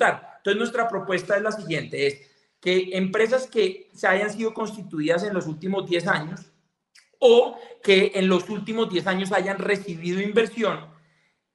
ejecutar. Entonces, nuestra propuesta es la siguiente, es que empresas que se hayan sido constituidas en los últimos 10 años o que en los últimos 10 años hayan recibido inversión,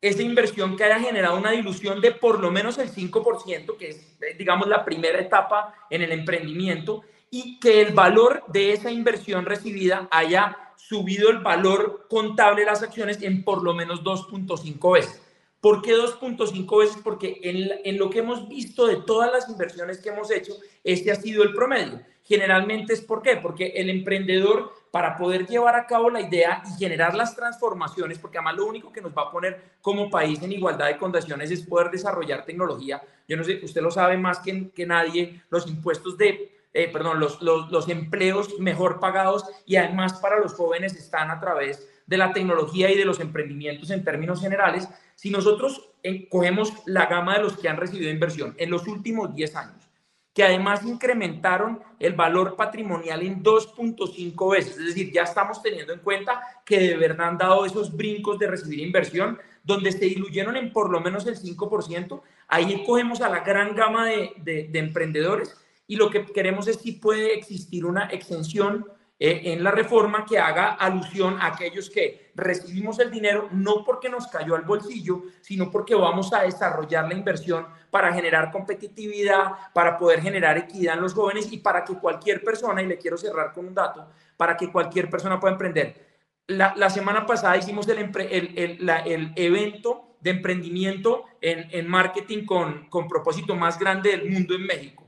esa inversión que haya generado una dilución de por lo menos el 5%, que es, digamos, la primera etapa en el emprendimiento, y que el valor de esa inversión recibida haya subido el valor contable de las acciones en por lo menos 2.5 veces. ¿Por qué 2.5 veces? Porque en, en, lo que hemos visto de todas las inversiones que hemos hecho, este ha sido el promedio. Generalmente es por qué? Porque el emprendedor, para poder llevar a cabo la idea y generar las transformaciones, porque además lo único que nos va a poner como país en igualdad de condiciones es poder desarrollar tecnología. Yo no sé, usted lo sabe más que, que nadie, los impuestos de eh, perdón, los, los, los, empleos mejor pagados y además para los jóvenes están a través de la tecnología y de los emprendimientos en términos generales. Si nosotros eh, cogemos la gama de los que han recibido inversión en los últimos 10 años, que además incrementaron el valor patrimonial en 2.5 veces, es decir, ya estamos teniendo en cuenta que de verdad han dado esos brincos de recibir inversión, donde se diluyeron en por lo menos el 5%, ahí cogemos a la gran gama de, de, de emprendedores y lo que queremos es si puede existir una extensión eh, en la reforma que haga alusión a aquellos que recibimos el dinero no porque nos cayó al bolsillo, sino porque vamos a desarrollar la inversión para generar competitividad, para poder generar equidad en los jóvenes y para que cualquier persona, y le quiero cerrar con un dato, para que cualquier persona pueda emprender. La, la semana pasada hicimos el, el, el, la, el evento de emprendimiento en, en marketing con, con propósito más grande del mundo en México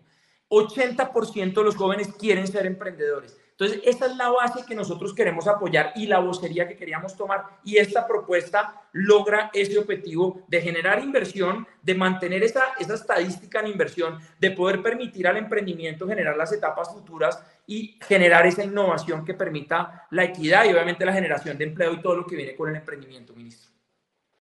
80% de los jóvenes quieren ser emprendedores. Entonces, esa es la base que nosotros queremos apoyar y la vocería que queríamos tomar. Y esta propuesta logra ese objetivo de generar inversión, de mantener esa, esa estadística en inversión, de poder permitir al emprendimiento generar las etapas futuras y generar esa innovación que permita la equidad y obviamente la generación de empleo y todo lo que viene con el emprendimiento, ministro.